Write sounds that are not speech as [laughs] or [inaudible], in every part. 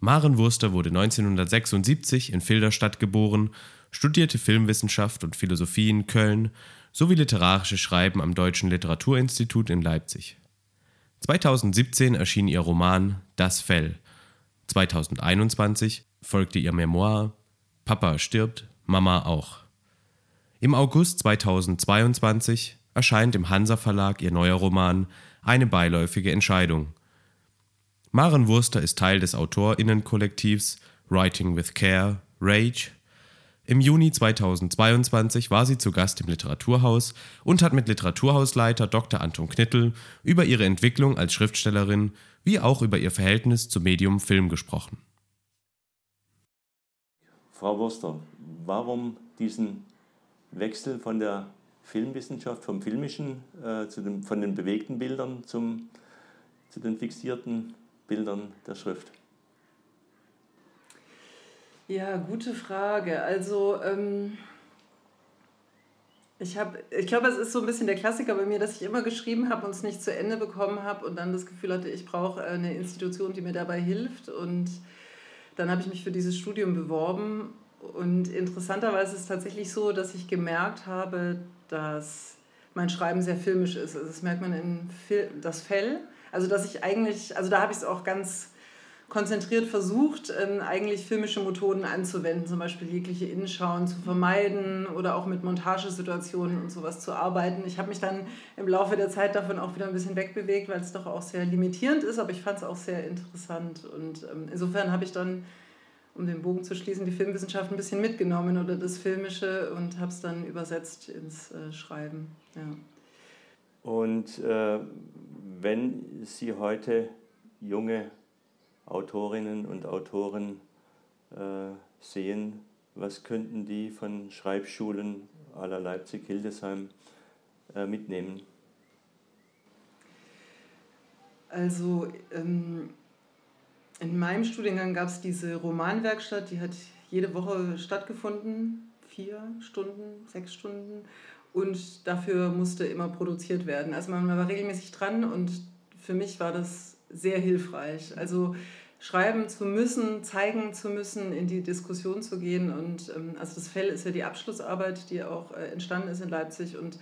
Maren Wurster wurde 1976 in Filderstadt geboren, studierte Filmwissenschaft und Philosophie in Köln sowie literarische Schreiben am Deutschen Literaturinstitut in Leipzig. 2017 erschien ihr Roman Das Fell. 2021 folgte ihr Memoir Papa stirbt, Mama auch. Im August 2022 erscheint im Hansa Verlag ihr neuer Roman Eine beiläufige Entscheidung. Maren Wurster ist Teil des AutorInnenkollektivs Writing with Care, Rage. Im Juni 2022 war sie zu Gast im Literaturhaus und hat mit Literaturhausleiter Dr. Anton Knittel über ihre Entwicklung als Schriftstellerin wie auch über ihr Verhältnis zum Medium Film gesprochen. Frau Wurster, warum diesen Wechsel von der Filmwissenschaft, vom Filmischen, äh, zu dem, von den bewegten Bildern zum, zu den fixierten Bildern der Schrift? Ja, gute Frage. Also ähm, ich habe, ich glaube, es ist so ein bisschen der Klassiker bei mir, dass ich immer geschrieben habe und es nicht zu Ende bekommen habe und dann das Gefühl hatte, ich brauche eine Institution, die mir dabei hilft. Und dann habe ich mich für dieses Studium beworben. Und interessanterweise ist es tatsächlich so, dass ich gemerkt habe, dass mein Schreiben sehr filmisch ist. Also das merkt man in Fil das Fell. Also dass ich eigentlich, also da habe ich es auch ganz konzentriert versucht, ähm, eigentlich filmische Methoden anzuwenden, zum Beispiel jegliche Innenschauen zu vermeiden oder auch mit Montagesituationen und sowas zu arbeiten. Ich habe mich dann im Laufe der Zeit davon auch wieder ein bisschen wegbewegt, weil es doch auch sehr limitierend ist, aber ich fand es auch sehr interessant. Und ähm, insofern habe ich dann, um den Bogen zu schließen, die Filmwissenschaft ein bisschen mitgenommen oder das Filmische und habe es dann übersetzt ins äh, Schreiben. Ja. Und äh, wenn Sie heute junge Autorinnen und Autoren äh, sehen, was könnten die von Schreibschulen aller Leipzig-Hildesheim äh, mitnehmen? Also ähm, in meinem Studiengang gab es diese Romanwerkstatt, die hat jede Woche stattgefunden, vier Stunden, sechs Stunden. Und dafür musste immer produziert werden. Also man war regelmäßig dran und für mich war das sehr hilfreich. Also schreiben zu müssen, zeigen zu müssen, in die Diskussion zu gehen. Und ähm, also das Fell ist ja die Abschlussarbeit, die auch äh, entstanden ist in Leipzig. Und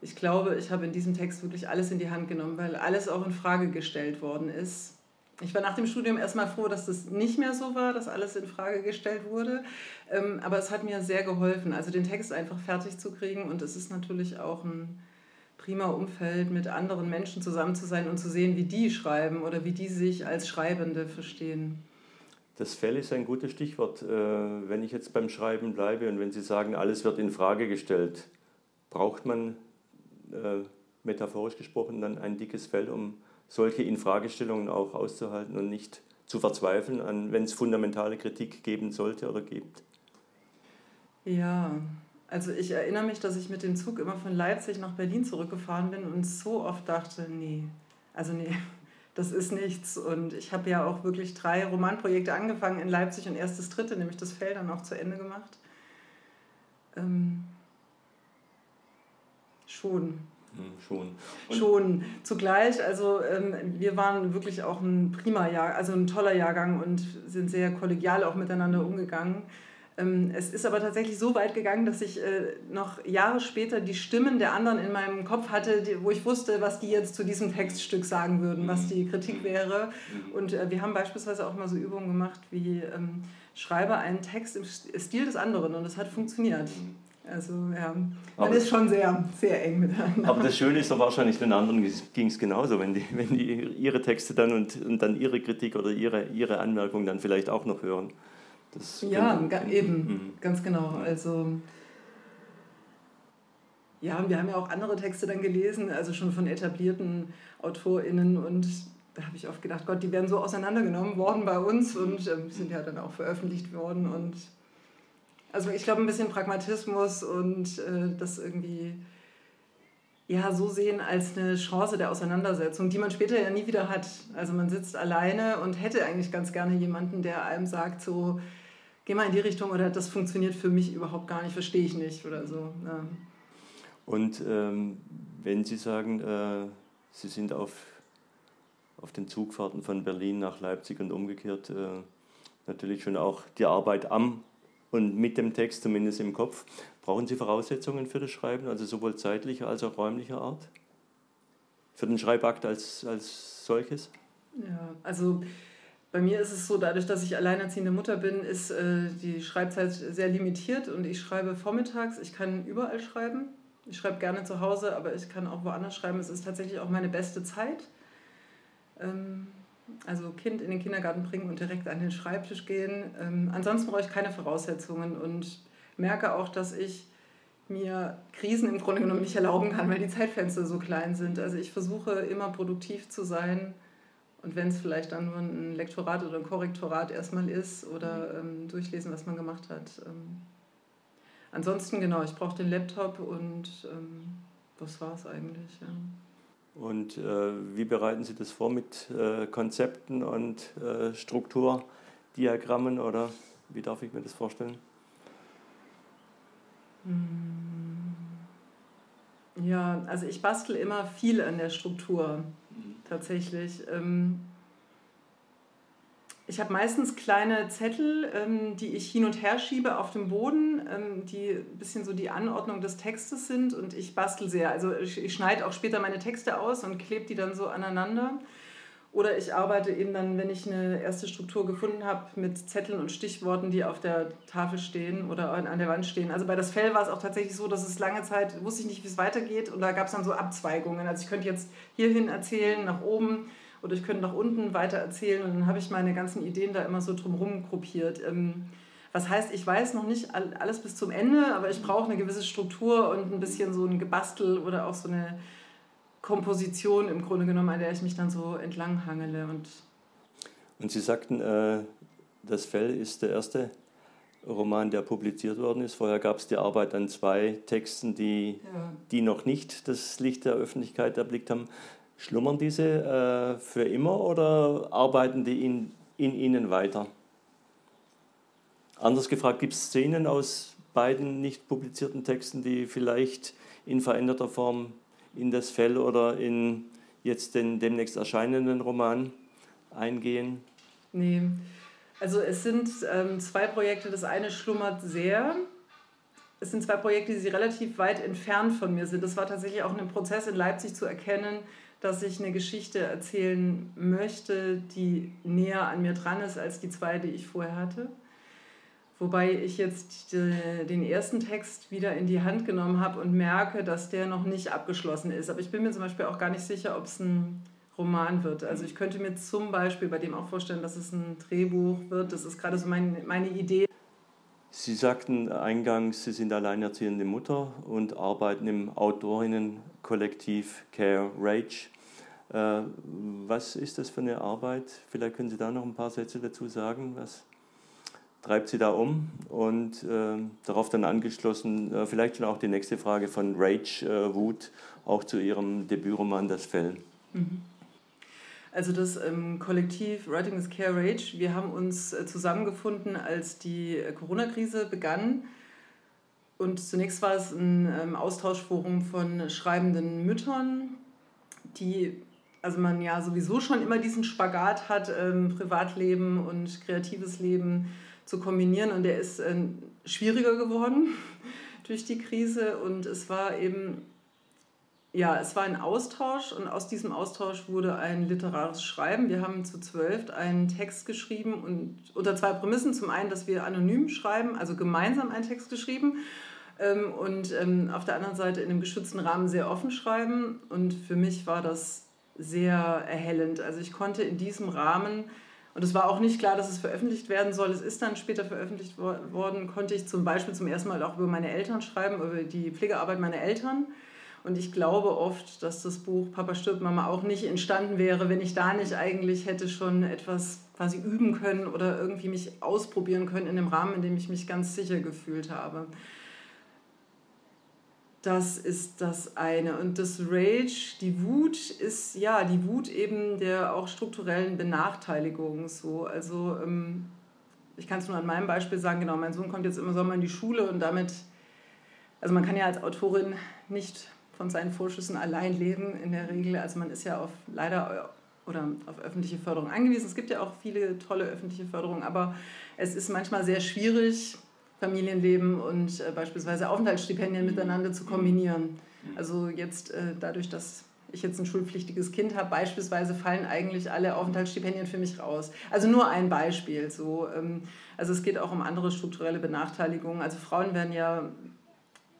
ich glaube, ich habe in diesem Text wirklich alles in die Hand genommen, weil alles auch in Frage gestellt worden ist. Ich war nach dem Studium erstmal froh, dass das nicht mehr so war, dass alles in Frage gestellt wurde. Ähm, aber es hat mir sehr geholfen, also den Text einfach fertig zu kriegen. Und es ist natürlich auch ein prima Umfeld, mit anderen Menschen zusammen zu sein und zu sehen, wie die schreiben oder wie die sich als Schreibende verstehen. Das Fell ist ein gutes Stichwort. Äh, wenn ich jetzt beim Schreiben bleibe und wenn Sie sagen, alles wird in Frage gestellt, braucht man äh, metaphorisch gesprochen dann ein dickes Fell, um solche Infragestellungen auch auszuhalten und nicht zu verzweifeln, wenn es fundamentale Kritik geben sollte oder gibt? Ja, also ich erinnere mich, dass ich mit dem Zug immer von Leipzig nach Berlin zurückgefahren bin und so oft dachte, nee, also nee, [laughs] das ist nichts. Und ich habe ja auch wirklich drei Romanprojekte angefangen in Leipzig und erst das dritte, nämlich das Feld, dann auch zu Ende gemacht. Ähm, schon. Hm, schon. Und schon. Zugleich, also ähm, wir waren wirklich auch ein prima Jahr, also ein toller Jahrgang und sind sehr kollegial auch miteinander umgegangen. Ähm, es ist aber tatsächlich so weit gegangen, dass ich äh, noch Jahre später die Stimmen der anderen in meinem Kopf hatte, wo ich wusste, was die jetzt zu diesem Textstück sagen würden, was die Kritik wäre. Und äh, wir haben beispielsweise auch mal so Übungen gemacht wie ähm, schreibe einen Text im Stil des anderen und das hat funktioniert. Also ja, man ist schon sehr, sehr eng miteinander. Aber das Schöne ist doch wahrscheinlich, den anderen ging es genauso, wenn die, wenn die ihre Texte dann und, und dann ihre Kritik oder ihre, ihre Anmerkung dann vielleicht auch noch hören. Das ja, kann, eben, mhm. ganz genau. Also ja, wir haben ja auch andere Texte dann gelesen, also schon von etablierten AutorInnen und da habe ich oft gedacht, Gott, die werden so auseinandergenommen worden bei uns und ähm, sind ja dann auch veröffentlicht worden. Und also ich glaube, ein bisschen Pragmatismus und äh, das irgendwie ja, so sehen als eine Chance der Auseinandersetzung, die man später ja nie wieder hat. Also man sitzt alleine und hätte eigentlich ganz gerne jemanden, der einem sagt, so, geh mal in die Richtung oder das funktioniert für mich überhaupt gar nicht, verstehe ich nicht oder so. Ja. Und ähm, wenn Sie sagen, äh, Sie sind auf, auf den Zugfahrten von Berlin nach Leipzig und umgekehrt äh, natürlich schon auch die Arbeit am und mit dem Text zumindest im Kopf. Brauchen Sie Voraussetzungen für das Schreiben, also sowohl zeitlicher als auch räumlicher Art? Für den Schreibakt als, als solches? Ja, also bei mir ist es so, dadurch, dass ich alleinerziehende Mutter bin, ist äh, die Schreibzeit sehr limitiert und ich schreibe vormittags. Ich kann überall schreiben. Ich schreibe gerne zu Hause, aber ich kann auch woanders schreiben. Es ist tatsächlich auch meine beste Zeit. Ähm, also Kind in den Kindergarten bringen und direkt an den Schreibtisch gehen. Ähm, ansonsten brauche ich keine Voraussetzungen und merke auch, dass ich mir Krisen im Grunde genommen nicht erlauben kann, weil die Zeitfenster so klein sind. Also ich versuche immer produktiv zu sein und wenn es vielleicht dann nur ein Lektorat oder ein Korrektorat erstmal ist oder ähm, durchlesen, was man gemacht hat. Ähm, ansonsten genau, ich brauche den Laptop und ähm, das war es eigentlich. Ja. Und äh, wie bereiten Sie das vor mit äh, Konzepten und äh, Strukturdiagrammen oder wie darf ich mir das vorstellen? Hm. Ja, also ich bastel immer viel an der Struktur tatsächlich. Ähm, ich habe meistens kleine Zettel, ähm, die ich hin und her schiebe auf dem Boden, ähm, die ein bisschen so die Anordnung des Textes sind und ich bastel sehr. Also ich, ich schneide auch später meine Texte aus und klebe die dann so aneinander. Oder ich arbeite eben dann, wenn ich eine erste Struktur gefunden habe, mit Zetteln und Stichworten, die auf der Tafel stehen oder an der Wand stehen. Also bei das Fell war es auch tatsächlich so, dass es lange Zeit, wusste ich nicht, wie es weitergeht und da gab es dann so Abzweigungen. Also ich könnte jetzt hierhin erzählen, nach oben oder ich könnte nach unten weiter erzählen und dann habe ich meine ganzen Ideen da immer so drumherum gruppiert. Ähm, was heißt, ich weiß noch nicht alles bis zum Ende, aber ich brauche eine gewisse Struktur und ein bisschen so ein Gebastel oder auch so eine Komposition im Grunde genommen, an der ich mich dann so entlanghangele. Und, und Sie sagten, äh, das Fell ist der erste Roman, der publiziert worden ist. Vorher gab es die Arbeit an zwei Texten, die, ja. die noch nicht das Licht der Öffentlichkeit erblickt haben. Schlummern diese äh, für immer oder arbeiten die in, in Ihnen weiter? Anders gefragt, gibt es Szenen aus beiden nicht publizierten Texten, die vielleicht in veränderter Form in das Fell oder in jetzt den demnächst erscheinenden Roman eingehen? Nee, also es sind ähm, zwei Projekte. Das eine schlummert sehr. Es sind zwei Projekte, die relativ weit entfernt von mir sind. Das war tatsächlich auch ein Prozess in Leipzig zu erkennen, dass ich eine Geschichte erzählen möchte, die näher an mir dran ist als die zwei, die ich vorher hatte. Wobei ich jetzt den ersten Text wieder in die Hand genommen habe und merke, dass der noch nicht abgeschlossen ist. Aber ich bin mir zum Beispiel auch gar nicht sicher, ob es ein Roman wird. Also ich könnte mir zum Beispiel bei dem auch vorstellen, dass es ein Drehbuch wird. Das ist gerade so mein, meine Idee. Sie sagten eingangs, Sie sind alleinerziehende Mutter und arbeiten im Autorinnenkollektiv Care Rage. Äh, was ist das für eine Arbeit? Vielleicht können Sie da noch ein paar Sätze dazu sagen. Was treibt Sie da um? Und äh, darauf dann angeschlossen, äh, vielleicht schon auch die nächste Frage von Rage äh, Wut, auch zu Ihrem Debütroman Das Fell. Mhm. Also das ähm, Kollektiv Writing is Care Rage, wir haben uns äh, zusammengefunden, als die äh, Corona-Krise begann. Und zunächst war es ein ähm, Austauschforum von schreibenden Müttern, die also man ja sowieso schon immer diesen Spagat hat, ähm, Privatleben und kreatives Leben zu kombinieren. Und der ist äh, schwieriger geworden [laughs] durch die Krise. Und es war eben, ja, es war ein Austausch und aus diesem Austausch wurde ein literarisches Schreiben. Wir haben zu zwölf einen Text geschrieben und unter zwei Prämissen. Zum einen, dass wir anonym schreiben, also gemeinsam einen Text geschrieben ähm, und ähm, auf der anderen Seite in einem geschützten Rahmen sehr offen schreiben. Und für mich war das sehr erhellend. Also ich konnte in diesem Rahmen, und es war auch nicht klar, dass es veröffentlicht werden soll, es ist dann später veröffentlicht worden, konnte ich zum Beispiel zum ersten Mal auch über meine Eltern schreiben, über die Pflegearbeit meiner Eltern. Und ich glaube oft, dass das Buch Papa stirbt, Mama auch nicht entstanden wäre, wenn ich da nicht eigentlich hätte schon etwas quasi üben können oder irgendwie mich ausprobieren können in dem Rahmen, in dem ich mich ganz sicher gefühlt habe. Das ist das eine. Und das Rage, die Wut ist ja die Wut eben der auch strukturellen Benachteiligung. So. Also ähm, ich kann es nur an meinem Beispiel sagen, genau, mein Sohn kommt jetzt im Sommer in die Schule und damit, also man kann ja als Autorin nicht von seinen Vorschüssen allein leben in der Regel. Also man ist ja auf leider oder auf öffentliche Förderung angewiesen. Es gibt ja auch viele tolle öffentliche Förderungen, aber es ist manchmal sehr schwierig, Familienleben und äh, beispielsweise Aufenthaltsstipendien miteinander zu kombinieren. Also jetzt äh, dadurch, dass ich jetzt ein schulpflichtiges Kind habe, beispielsweise fallen eigentlich alle Aufenthaltsstipendien für mich raus. Also nur ein Beispiel. So, ähm, also es geht auch um andere strukturelle Benachteiligungen. Also Frauen werden ja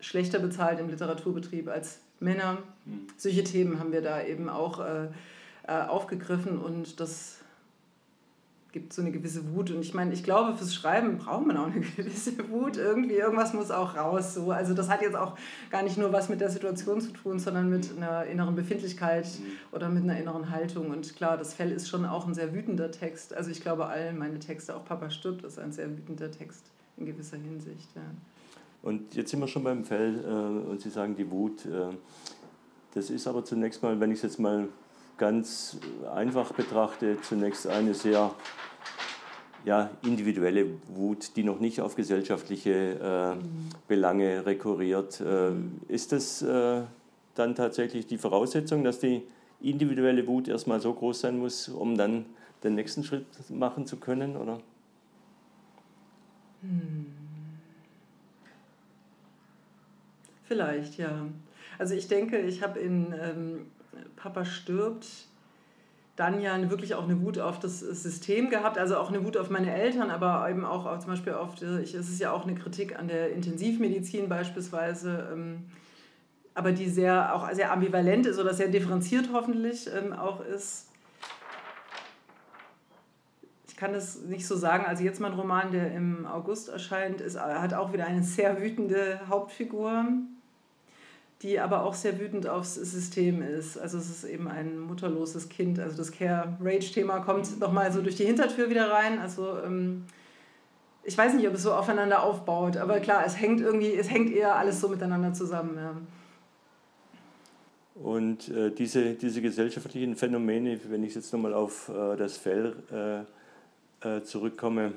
schlechter bezahlt im Literaturbetrieb als Männer. Mhm. Solche Themen haben wir da eben auch äh, äh, aufgegriffen und das gibt so eine gewisse Wut. Und ich meine, ich glaube, fürs Schreiben braucht man auch eine [laughs] gewisse Wut. Irgendwie, irgendwas muss auch raus. So. Also das hat jetzt auch gar nicht nur was mit der Situation zu tun, sondern mit einer inneren Befindlichkeit mhm. oder mit einer inneren Haltung. Und klar, das Fell ist schon auch ein sehr wütender Text. Also ich glaube, all meine Texte, auch Papa stirbt, ist ein sehr wütender Text in gewisser Hinsicht. Ja. Und jetzt sind wir schon beim Fell äh, und Sie sagen die Wut. Äh, das ist aber zunächst mal, wenn ich es jetzt mal ganz einfach betrachte, zunächst eine sehr ja, individuelle Wut, die noch nicht auf gesellschaftliche äh, Belange rekurriert. Äh, ist das äh, dann tatsächlich die Voraussetzung, dass die individuelle Wut erstmal so groß sein muss, um dann den nächsten Schritt machen zu können? Oder? Hm. Vielleicht, ja. Also ich denke, ich habe in ähm, Papa stirbt, dann ja wirklich auch eine Wut auf das System gehabt, also auch eine Wut auf meine Eltern, aber eben auch zum Beispiel auf, ich, es ist ja auch eine Kritik an der Intensivmedizin beispielsweise, ähm, aber die sehr, auch sehr ambivalent ist oder sehr differenziert hoffentlich ähm, auch ist. Ich kann das nicht so sagen, also jetzt mein Roman, der im August erscheint, ist, hat auch wieder eine sehr wütende Hauptfigur die aber auch sehr wütend aufs System ist. Also es ist eben ein mutterloses Kind. Also das Care-Rage-Thema kommt nochmal so durch die Hintertür wieder rein. Also ähm, ich weiß nicht, ob es so aufeinander aufbaut, aber klar, es hängt irgendwie, es hängt eher alles so miteinander zusammen. Ja. Und äh, diese, diese gesellschaftlichen Phänomene, wenn ich jetzt nochmal auf äh, das Fell äh, äh zurückkomme,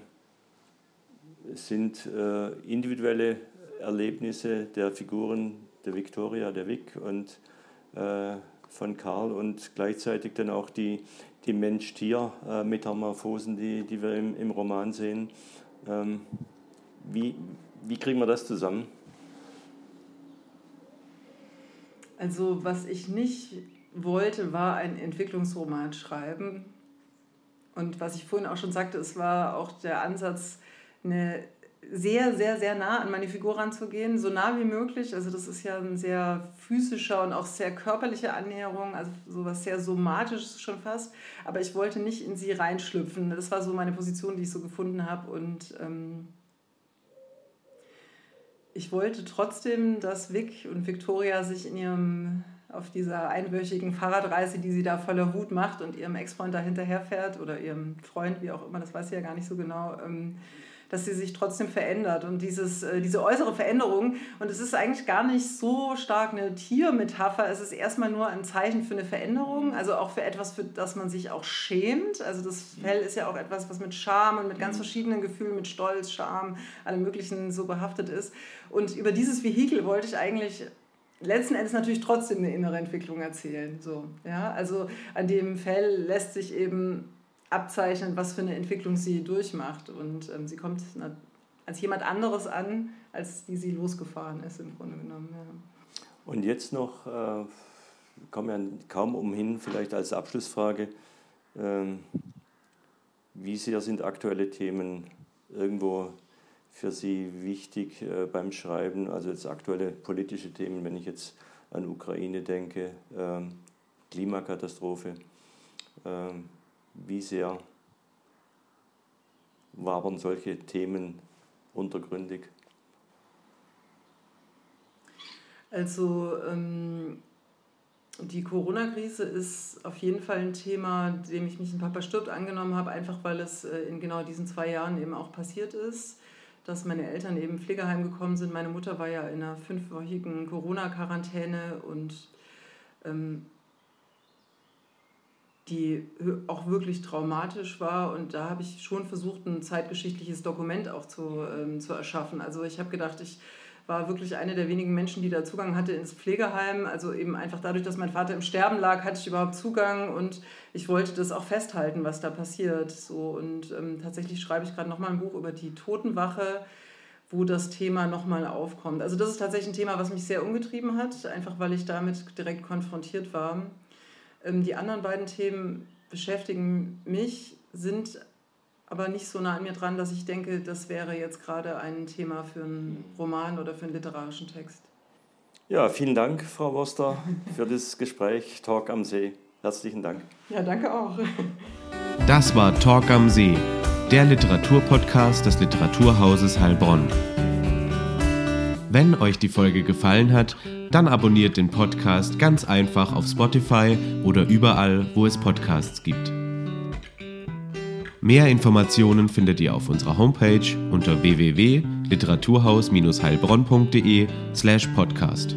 sind äh, individuelle Erlebnisse der Figuren, der Victoria, der Vic und äh, von Karl und gleichzeitig dann auch die, die Mensch-Tier-Metamorphosen, die, die wir im, im Roman sehen. Ähm, wie, wie kriegen wir das zusammen? Also was ich nicht wollte, war ein Entwicklungsroman schreiben. Und was ich vorhin auch schon sagte, es war auch der Ansatz, eine sehr, sehr, sehr nah an meine Figur ranzugehen, so nah wie möglich. Also das ist ja ein sehr physischer und auch sehr körperliche Annäherung, also sowas sehr somatisches schon fast. Aber ich wollte nicht in sie reinschlüpfen. Das war so meine Position, die ich so gefunden habe. Und ähm, ich wollte trotzdem, dass Vic und Victoria sich in ihrem auf dieser einwöchigen Fahrradreise, die sie da voller Wut macht und ihrem Ex-Freund da hinterherfährt oder ihrem Freund, wie auch immer, das weiß sie ja gar nicht so genau, ähm, dass sie sich trotzdem verändert. Und dieses, äh, diese äußere Veränderung, und es ist eigentlich gar nicht so stark eine Tiermetapher, es ist erstmal nur ein Zeichen für eine Veränderung, also auch für etwas, für das man sich auch schämt. Also das Fell ist ja auch etwas, was mit Scham und mit ganz verschiedenen Gefühlen, mit Stolz, Scham, allem Möglichen so behaftet ist. Und über dieses Vehikel wollte ich eigentlich letzten Endes natürlich trotzdem eine innere Entwicklung erzählen. So, ja? Also an dem Fell lässt sich eben abzeichnen, was für eine Entwicklung sie durchmacht. Und ähm, sie kommt als jemand anderes an, als die sie losgefahren ist, im Grunde genommen. Ja. Und jetzt noch, äh, kommen wir kaum umhin, vielleicht als Abschlussfrage, ähm, wie sehr sind aktuelle Themen irgendwo für Sie wichtig äh, beim Schreiben? Also jetzt aktuelle politische Themen, wenn ich jetzt an Ukraine denke, ähm, Klimakatastrophe. Ähm, wie sehr waren solche Themen untergründig? Also ähm, die Corona-Krise ist auf jeden Fall ein Thema, dem ich mich in Papa stirbt angenommen habe, einfach weil es äh, in genau diesen zwei Jahren eben auch passiert ist, dass meine Eltern eben Pflegeheim gekommen sind. Meine Mutter war ja in einer fünfwöchigen Corona-Quarantäne und ähm, die auch wirklich traumatisch war. Und da habe ich schon versucht, ein zeitgeschichtliches Dokument auch zu, ähm, zu erschaffen. Also ich habe gedacht, ich war wirklich eine der wenigen Menschen, die da Zugang hatte ins Pflegeheim. Also eben einfach dadurch, dass mein Vater im Sterben lag, hatte ich überhaupt Zugang und ich wollte das auch festhalten, was da passiert. So, und ähm, tatsächlich schreibe ich gerade nochmal ein Buch über die Totenwache, wo das Thema nochmal aufkommt. Also das ist tatsächlich ein Thema, was mich sehr umgetrieben hat, einfach weil ich damit direkt konfrontiert war. Ähm, die anderen beiden Themen beschäftigen mich, sind aber nicht so nah an mir dran, dass ich denke, das wäre jetzt gerade ein Thema für einen Roman oder für einen literarischen Text. Ja, vielen Dank, Frau Woster, für das Gespräch Talk am See. Herzlichen Dank. Ja, danke auch. Das war Talk am See, der Literaturpodcast des Literaturhauses Heilbronn. Wenn euch die Folge gefallen hat, dann abonniert den Podcast ganz einfach auf Spotify oder überall, wo es Podcasts gibt. Mehr Informationen findet ihr auf unserer Homepage unter www.literaturhaus-heilbronn.de slash podcast.